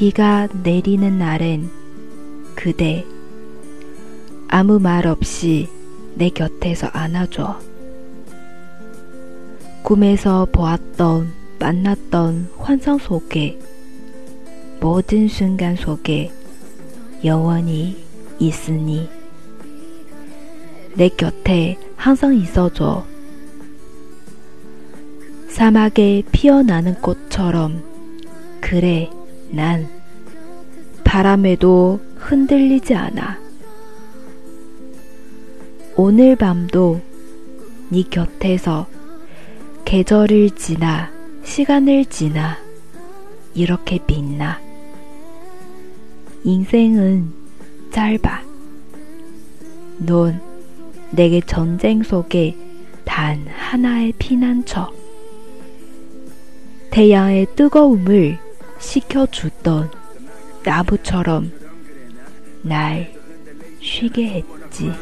비가 내리는 날엔 그대 아무 말 없이 내 곁에서 안아줘. 꿈에서 보았던 만났던 환상 속에 모든 순간 속에 영원히 있으니 내 곁에 항상 있어줘. 사막에 피어나는 꽃처럼 그래 난 바람에도 흔들리지 않아. 오늘 밤도 네 곁에서 계절을 지나 시간을 지나 이렇게 빛나. 인생은 짧아. 넌 내게 전쟁 속에 단 하나의 피난처. 태양의 뜨거움을 식혀주던 나무처럼 날 쉬게 했지.